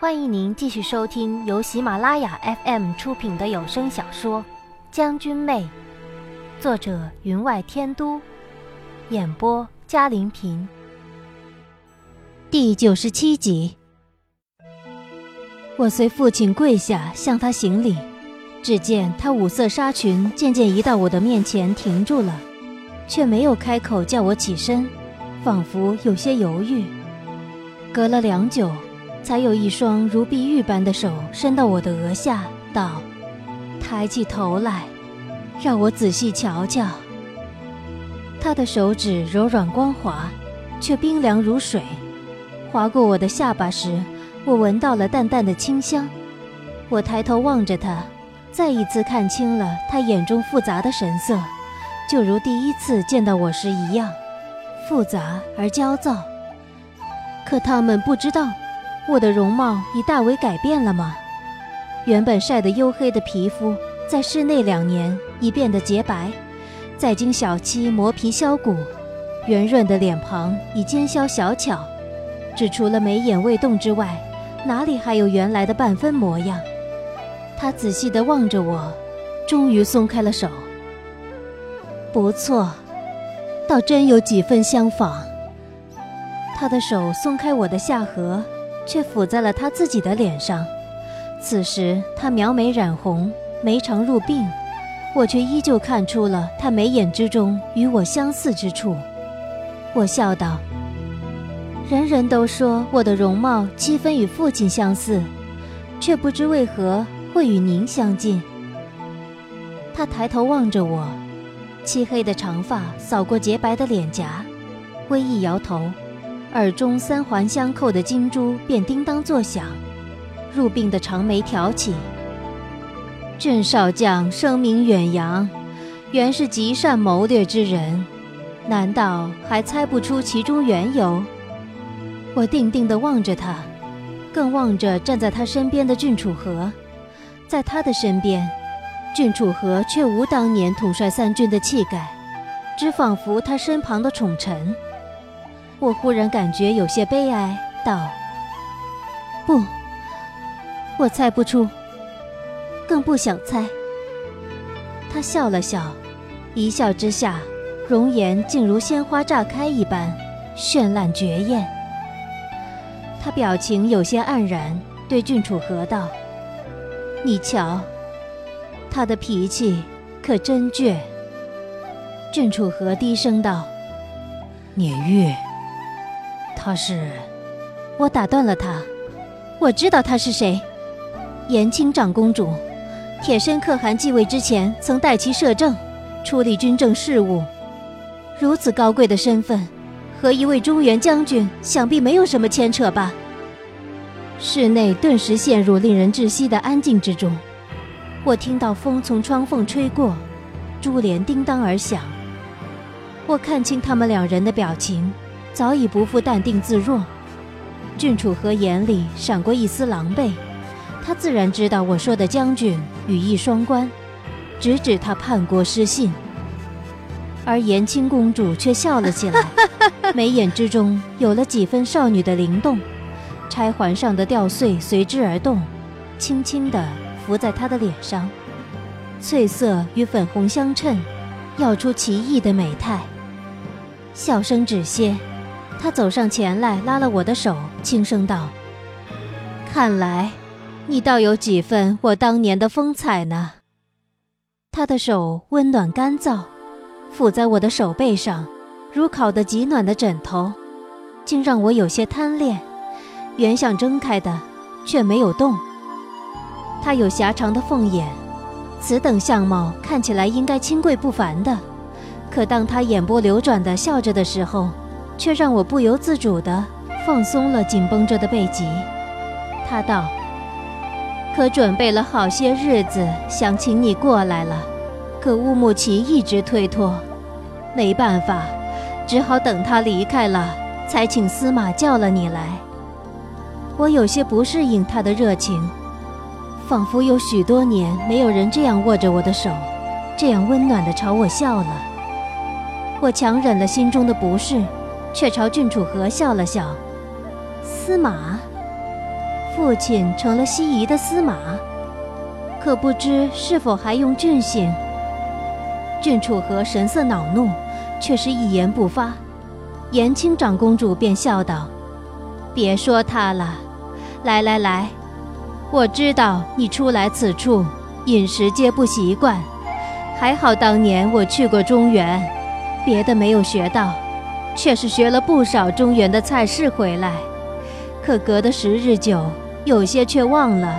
欢迎您继续收听由喜马拉雅 FM 出品的有声小说《将军妹》，作者云外天都，演播嘉玲平。第九十七集，我随父亲跪下向他行礼，只见他五色纱裙渐渐移到我的面前停住了，却没有开口叫我起身，仿佛有些犹豫。隔了良久。才有一双如碧玉般的手伸到我的额下，道：“抬起头来，让我仔细瞧瞧。”他的手指柔软光滑，却冰凉如水。划过我的下巴时，我闻到了淡淡的清香。我抬头望着他，再一次看清了他眼中复杂的神色，就如第一次见到我时一样，复杂而焦躁。可他们不知道。我的容貌已大为改变了吗？原本晒得黝黑的皮肤，在室内两年已变得洁白，再经小七磨皮削骨，圆润的脸庞已尖削小巧，只除了眉眼未动之外，哪里还有原来的半分模样？他仔细地望着我，终于松开了手。不错，倒真有几分相仿。他的手松开我的下颌。却抚在了他自己的脸上。此时他描眉染红，眉长入鬓，我却依旧看出了他眉眼之中与我相似之处。我笑道：“人人都说我的容貌七分与父亲相似，却不知为何会与您相近。”他抬头望着我，漆黑的长发扫过洁白的脸颊，微一摇头。耳中三环相扣的金珠便叮当作响，入鬓的长眉挑起。郑少将声名远扬，原是极善谋略之人，难道还猜不出其中缘由？我定定地望着他，更望着站在他身边的郡楚河。在他的身边，郡楚河却无当年统帅三军的气概，只仿佛他身旁的宠臣。我忽然感觉有些悲哀，道：“不，我猜不出，更不想猜。”他笑了笑，一笑之下，容颜竟如鲜花炸开一般，绚烂绝艳。他表情有些黯然，对郡主和道：“你瞧，他的脾气可真倔。”郡主和低声道：“聂月。”他是，我打断了他。我知道他是谁，延庆长公主。铁身可汗继位之前，曾代其摄政，处理军政事务。如此高贵的身份，和一位中原将军，想必没有什么牵扯吧？室内顿时陷入令人窒息的安静之中。我听到风从窗缝吹过，珠帘叮当而响。我看清他们两人的表情。早已不复淡定自若，郡主和眼里闪过一丝狼狈，他自然知道我说的将军羽翼双关，直指他叛国失信。而延青公主却笑了起来，眉眼之中有了几分少女的灵动，钗环上的吊穗随之而动，轻轻地拂在她的脸上，翠色与粉红相衬，耀出奇异的美态。笑声止歇。他走上前来，拉了我的手，轻声道：“看来，你倒有几分我当年的风采呢。”他的手温暖干燥，抚在我的手背上，如烤得极暖的枕头，竟让我有些贪恋。原想睁开的，却没有动。他有狭长的凤眼，此等相貌看起来应该清贵不凡的，可当他眼波流转的笑着的时候，却让我不由自主地放松了紧绷着的背脊。他道：“可准备了好些日子，想请你过来了，可乌木齐一直推脱，没办法，只好等他离开了，才请司马叫了你来。”我有些不适应他的热情，仿佛有许多年没有人这样握着我的手，这样温暖地朝我笑了。我强忍了心中的不适。却朝郡主和笑了笑。司马，父亲成了西夷的司马，可不知是否还用郡姓。郡楚河神色恼怒，却是一言不发。延青长公主便笑道：“别说他了，来来来，我知道你初来此处，饮食皆不习惯。还好当年我去过中原，别的没有学到，却是学了不少中原的菜式回来。可隔得时日久，有些却忘了。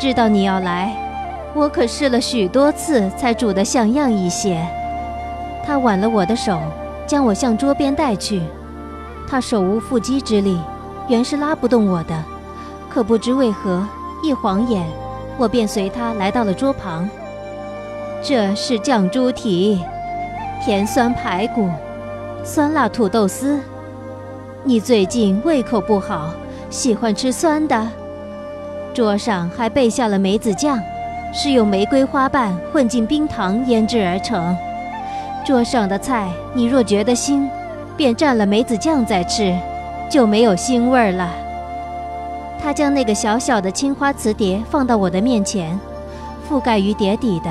知道你要来。”我可试了许多次，才煮得像样一些。他挽了我的手，将我向桌边带去。他手无缚鸡之力，原是拉不动我的。可不知为何，一晃眼，我便随他来到了桌旁。这是酱猪蹄，甜酸排骨，酸辣土豆丝。你最近胃口不好，喜欢吃酸的。桌上还备下了梅子酱。是用玫瑰花瓣混进冰糖腌制而成。桌上的菜，你若觉得腥，便蘸了梅子酱再吃，就没有腥味了。他将那个小小的青花瓷碟放到我的面前，覆盖于碟底的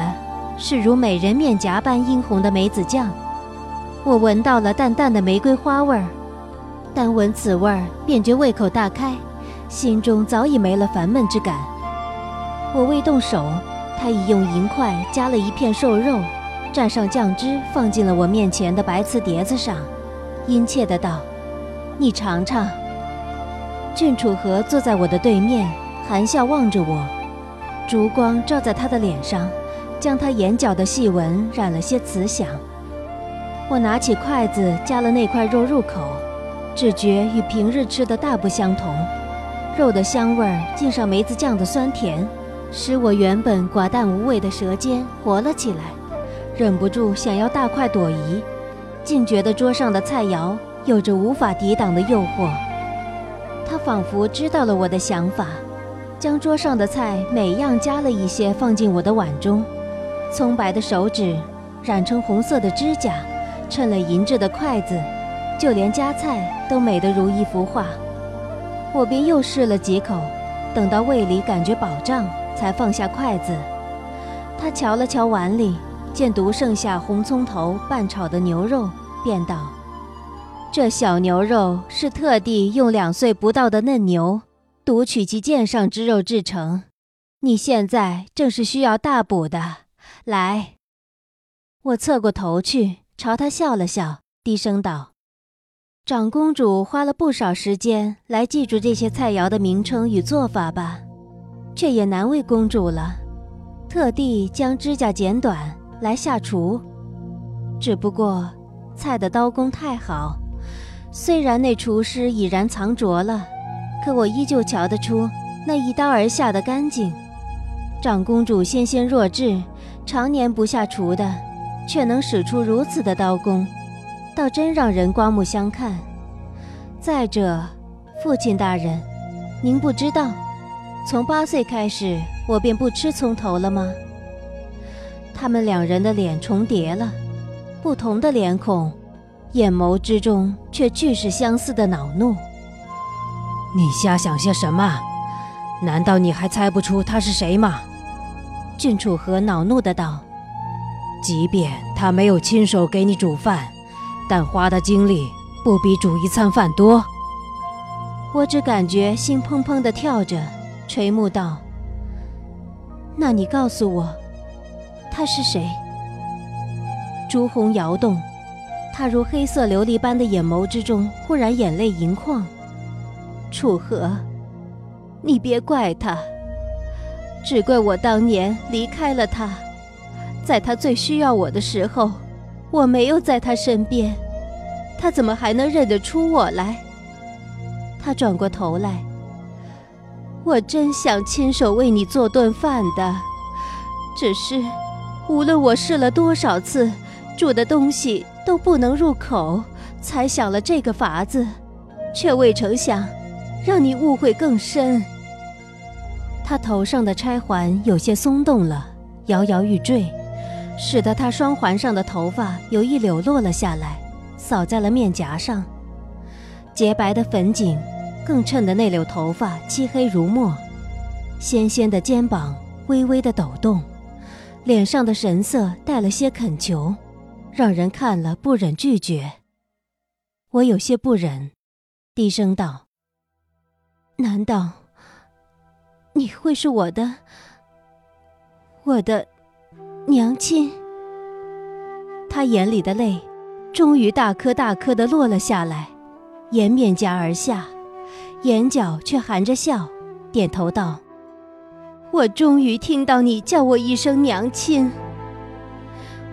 是如美人面颊般殷红的梅子酱。我闻到了淡淡的玫瑰花味儿，单闻此味儿，便觉胃口大开，心中早已没了烦闷之感。我未动手。他已用银筷夹了一片瘦肉，蘸上酱汁，放进了我面前的白瓷碟子上，殷切的道：“你尝尝。”郡楚河坐在我的对面，含笑望着我，烛光照在他的脸上，将他眼角的细纹染了些慈祥。我拿起筷子夹了那块肉入口，只觉与平日吃的大不相同，肉的香味儿浸上梅子酱的酸甜。使我原本寡淡无味的舌尖活了起来，忍不住想要大快朵颐，竟觉得桌上的菜肴有着无法抵挡的诱惑。他仿佛知道了我的想法，将桌上的菜每样加了一些放进我的碗中，葱白的手指染成红色的指甲，衬了银质的筷子，就连夹菜都美得如一幅画。我便又试了几口，等到胃里感觉饱胀。才放下筷子，他瞧了瞧碗里，见独剩下红葱头拌炒的牛肉，便道：“这小牛肉是特地用两岁不到的嫩牛，独取其腱上之肉制成。你现在正是需要大补的。来。”我侧过头去，朝他笑了笑，低声道：“长公主花了不少时间来记住这些菜肴的名称与做法吧？”却也难为公主了，特地将指甲剪短来下厨。只不过菜的刀工太好，虽然那厨师已然藏拙了，可我依旧瞧得出那一刀而下的干净。长公主纤纤弱质，常年不下厨的，却能使出如此的刀工，倒真让人刮目相看。再者，父亲大人，您不知道。从八岁开始，我便不吃葱头了吗？他们两人的脸重叠了，不同的脸孔，眼眸之中却俱是相似的恼怒。你瞎想些什么？难道你还猜不出他是谁吗？郡主和恼怒的道：“即便他没有亲手给你煮饭，但花的精力不比煮一餐饭多。”我只感觉心砰砰的跳着。垂目道：“那你告诉我，他是谁？”朱红摇动，他如黑色琉璃般的眼眸之中忽然眼泪盈眶。楚河，你别怪他，只怪我当年离开了他，在他最需要我的时候，我没有在他身边，他怎么还能认得出我来？他转过头来。我真想亲手为你做顿饭的，只是，无论我试了多少次，煮的东西都不能入口，才想了这个法子，却未成想，让你误会更深。他头上的钗环有些松动了，摇摇欲坠，使得他双环上的头发有一绺落了下来，扫在了面颊上，洁白的粉颈。更衬得那绺头发漆黑如墨，纤纤的肩膀微微的抖动，脸上的神色带了些恳求，让人看了不忍拒绝。我有些不忍，低声道：“难道你会是我的，我的娘亲？”他眼里的泪，终于大颗大颗的落了下来，沿面颊而下，眼角却含着笑，点头道：“我终于听到你叫我一声娘亲。”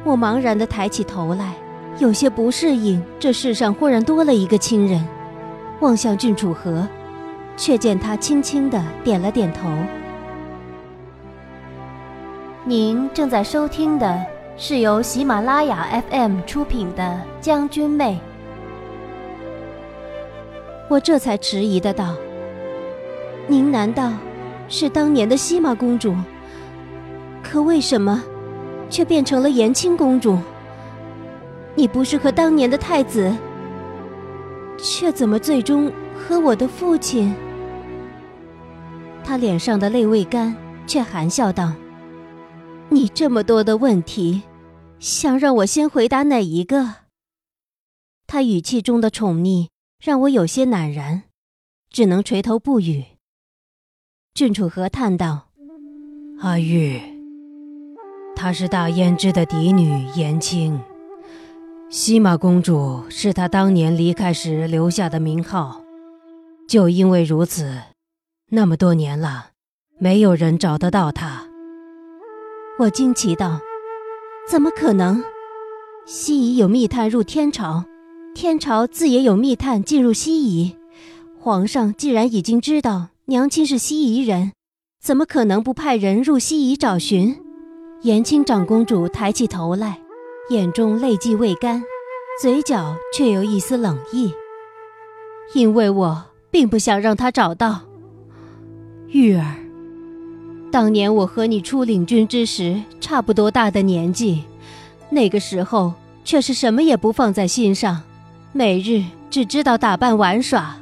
我茫然的抬起头来，有些不适应，这世上忽然多了一个亲人，望向郡主和，却见他轻轻的点了点头。您正在收听的。是由喜马拉雅 FM 出品的《将军妹》，我这才迟疑的道：“您难道是当年的西玛公主？可为什么却变成了延庆公主？你不是和当年的太子，却怎么最终和我的父亲？”他脸上的泪未干，却含笑道：“你这么多的问题。”想让我先回答哪一个？他语气中的宠溺让我有些赧然，只能垂头不语。郡主和叹道：“阿玉，她是大胭脂的嫡女延青，西马公主是她当年离开时留下的名号。就因为如此，那么多年了，没有人找得到她。”我惊奇道。怎么可能？西夷有密探入天朝，天朝自也有密探进入西夷。皇上既然已经知道娘亲是西夷人，怎么可能不派人入西夷找寻？延庆长公主抬起头来，眼中泪迹未干，嘴角却有一丝冷意。因为我并不想让他找到玉儿。当年我和你出领军之时，差不多大的年纪，那个时候却是什么也不放在心上，每日只知道打扮玩耍。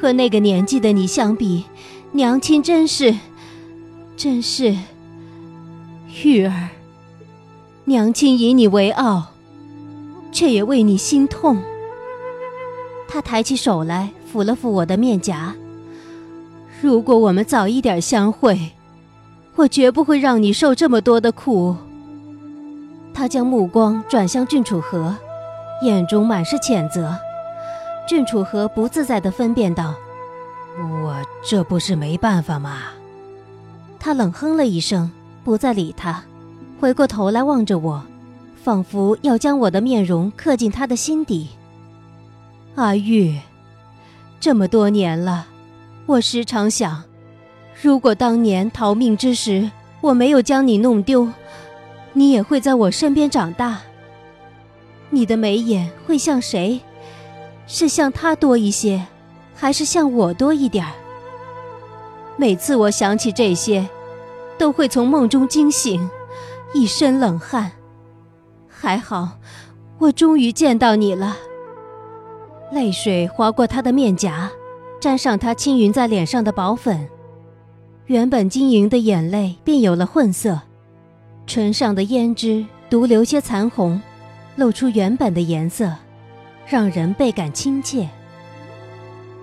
和那个年纪的你相比，娘亲真是，真是。玉儿，娘亲以你为傲，却也为你心痛。他抬起手来抚了抚我的面颊。如果我们早一点相会。我绝不会让你受这么多的苦。他将目光转向郡主和，眼中满是谴责。郡主和不自在的分辨道：“我这不是没办法吗？”他冷哼了一声，不再理他，回过头来望着我，仿佛要将我的面容刻进他的心底。阿玉，这么多年了，我时常想。如果当年逃命之时我没有将你弄丢，你也会在我身边长大。你的眉眼会像谁？是像他多一些，还是像我多一点儿？每次我想起这些，都会从梦中惊醒，一身冷汗。还好，我终于见到你了。泪水划过他的面颊，沾上他轻匀在脸上的薄粉。原本晶莹的眼泪便有了混色，唇上的胭脂独留些残红，露出原本的颜色，让人倍感亲切。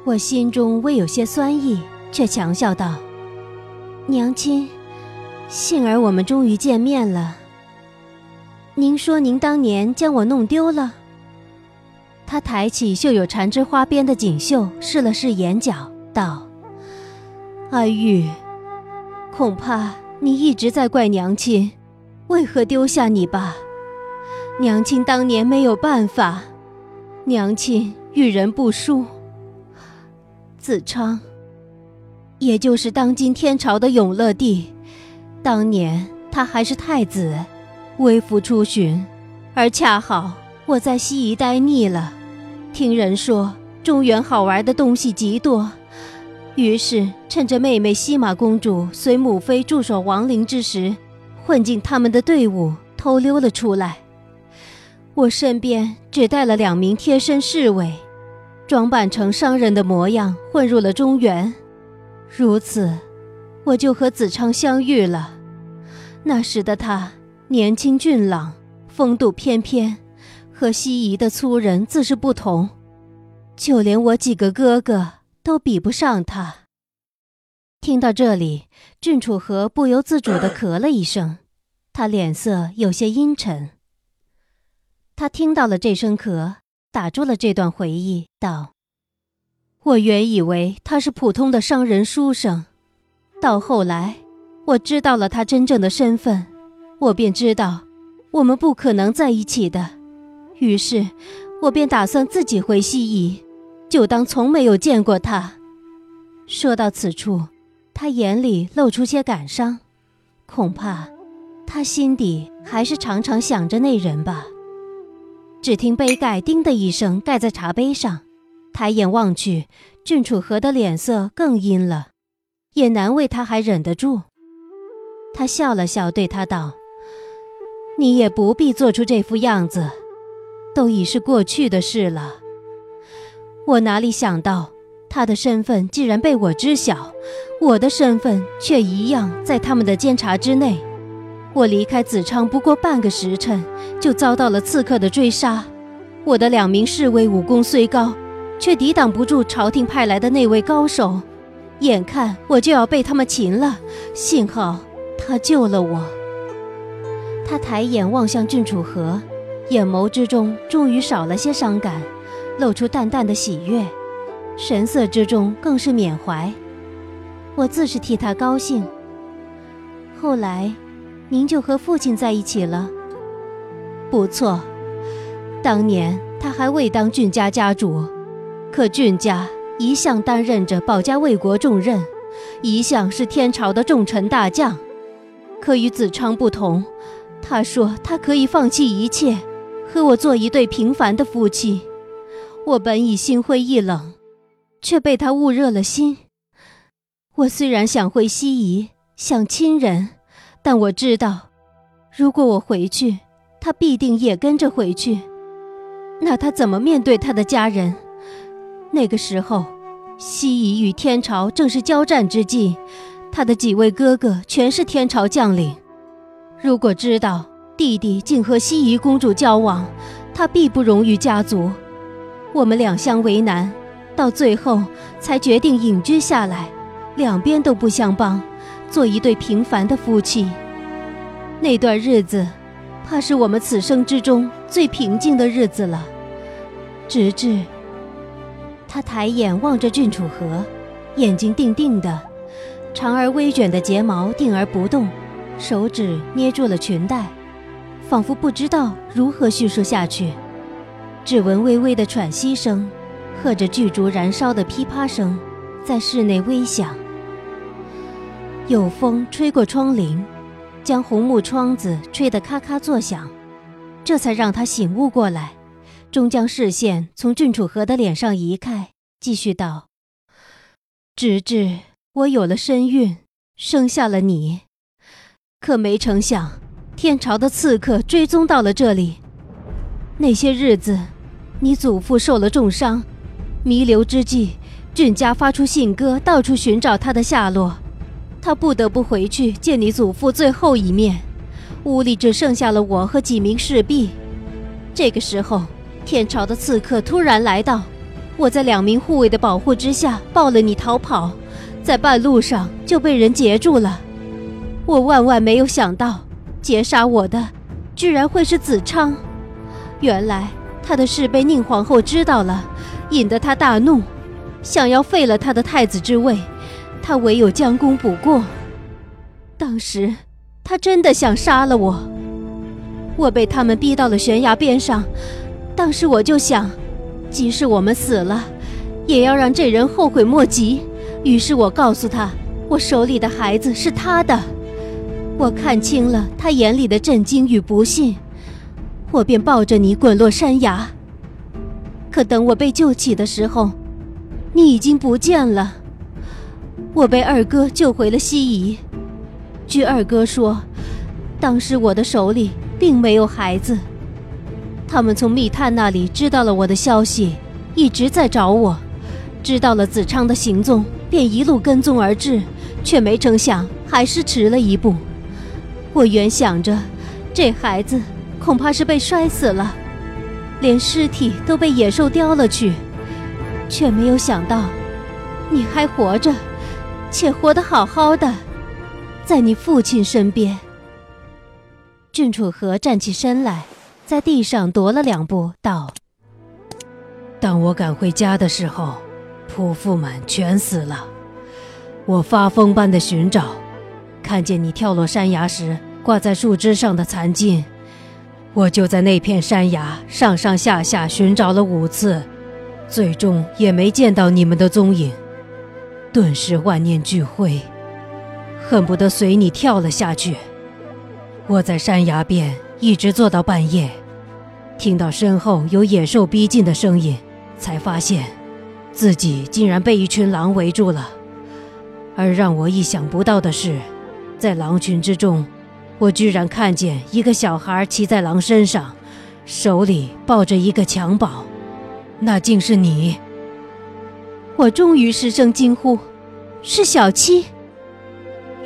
我心中微有些酸意，却强笑道：“娘亲，幸而我们终于见面了。您说您当年将我弄丢了？”他抬起绣有缠枝花边的锦绣，试了试眼角，道：“阿玉。”恐怕你一直在怪娘亲，为何丢下你吧？娘亲当年没有办法，娘亲遇人不淑。子昌，也就是当今天朝的永乐帝，当年他还是太子，微服出巡，而恰好我在西夷待腻了，听人说中原好玩的东西极多。于是，趁着妹妹西马公主随母妃驻守王陵之时，混进他们的队伍，偷溜了出来。我身边只带了两名贴身侍卫，装扮成商人的模样，混入了中原。如此，我就和子昌相遇了。那时的他年轻俊朗，风度翩翩，和西夷的粗人自是不同。就连我几个哥哥都比不上他。听到这里，郡主和不由自主的咳了一声，他脸色有些阴沉。他听到了这声咳。打住了这段回忆，道：“我原以为他是普通的商人书生，到后来我知道了他真正的身份，我便知道我们不可能在一起的。于是，我便打算自己回西夷，就当从没有见过他。”说到此处，他眼里露出些感伤，恐怕他心底还是常常想着那人吧。只听杯盖“叮”的一声盖在茶杯上，抬眼望去，郡主和的脸色更阴了，也难为他还忍得住。他笑了笑，对他道：“你也不必做出这副样子，都已是过去的事了。我哪里想到，他的身份既然被我知晓，我的身份却一样在他们的监察之内。”我离开子昌不过半个时辰，就遭到了刺客的追杀。我的两名侍卫武功虽高，却抵挡不住朝廷派来的那位高手。眼看我就要被他们擒了，幸好他救了我。他抬眼望向郡主和，眼眸之中终于少了些伤感，露出淡淡的喜悦，神色之中更是缅怀。我自是替他高兴。后来。您就和父亲在一起了。不错，当年他还未当郡家家主，可郡家一向担任着保家卫国重任，一向是天朝的重臣大将。可与子昌不同，他说他可以放弃一切，和我做一对平凡的夫妻。我本已心灰意冷，却被他焐热了心。我虽然想回西夷，想亲人。但我知道，如果我回去，他必定也跟着回去。那他怎么面对他的家人？那个时候，西夷与天朝正是交战之际，他的几位哥哥全是天朝将领。如果知道弟弟竟和西夷公主交往，他必不容于家族。我们两相为难，到最后才决定隐居下来，两边都不相帮。做一对平凡的夫妻，那段日子，怕是我们此生之中最平静的日子了。直至他抬眼望着郡主和，眼睛定定的，长而微卷的睫毛定而不动，手指捏住了裙带，仿佛不知道如何叙述下去。只闻微微的喘息声，和着巨烛燃烧的噼啪声，在室内微响。有风吹过窗棂，将红木窗子吹得咔咔作响，这才让他醒悟过来，终将视线从郡主和的脸上移开，继续道：“直至我有了身孕，生下了你，可没成想，天朝的刺客追踪到了这里。那些日子，你祖父受了重伤，弥留之际，郡家发出信鸽，到处寻找他的下落。”他不得不回去见你祖父最后一面，屋里只剩下了我和几名侍婢。这个时候，天朝的刺客突然来到，我在两名护卫的保护之下抱了你逃跑，在半路上就被人截住了。我万万没有想到，劫杀我的居然会是子昌。原来他的事被宁皇后知道了，引得他大怒，想要废了他的太子之位。他唯有将功补过。当时，他真的想杀了我。我被他们逼到了悬崖边上。当时我就想，即使我们死了，也要让这人后悔莫及。于是我告诉他，我手里的孩子是他的。我看清了他眼里的震惊与不信，我便抱着你滚落山崖。可等我被救起的时候，你已经不见了。我被二哥救回了西夷。据二哥说，当时我的手里并没有孩子。他们从密探那里知道了我的消息，一直在找我，知道了子昌的行踪，便一路跟踪而至，却没成想还是迟了一步。我原想着，这孩子恐怕是被摔死了，连尸体都被野兽叼了去，却没有想到，你还活着，且活得好好的，在你父亲身边。郡主和站起身来，在地上踱了两步，道：“当我赶回家的时候，仆妇们全死了。我发疯般的寻找，看见你跳落山崖时挂在树枝上的残茎，我就在那片山崖上上下下寻找了五次，最终也没见到你们的踪影。顿时万念俱灰，恨不得随你跳了下去。”我在山崖边一直坐到半夜，听到身后有野兽逼近的声音，才发现自己竟然被一群狼围住了。而让我意想不到的是，在狼群之中，我居然看见一个小孩骑在狼身上，手里抱着一个襁褓，那竟是你！我终于失声惊呼：“是小七！”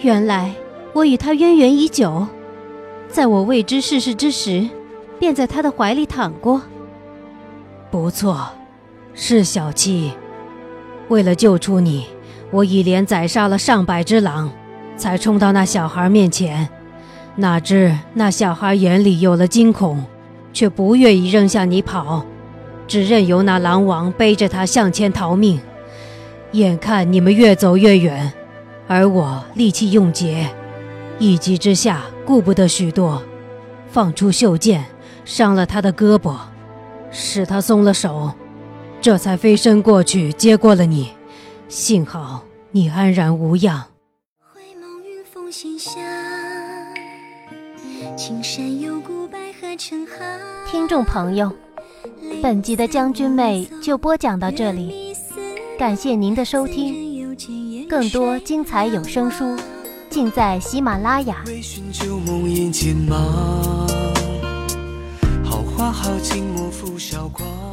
原来我与他渊源已久。在我未知世事之时，便在他的怀里躺过。不错，是小七。为了救出你，我一连宰杀了上百只狼，才冲到那小孩面前。哪知那小孩眼里有了惊恐，却不愿意扔下你跑，只任由那狼王背着他向前逃命。眼看你们越走越远，而我力气用竭。一急之下，顾不得许多，放出袖箭，伤了他的胳膊，使他松了手，这才飞身过去接过了你。幸好你安然无恙。听众朋友，本集的将军妹就播讲到这里，感谢您的收听，更多精彩有声书。尽在喜马拉雅。好花好景，莫负韶光。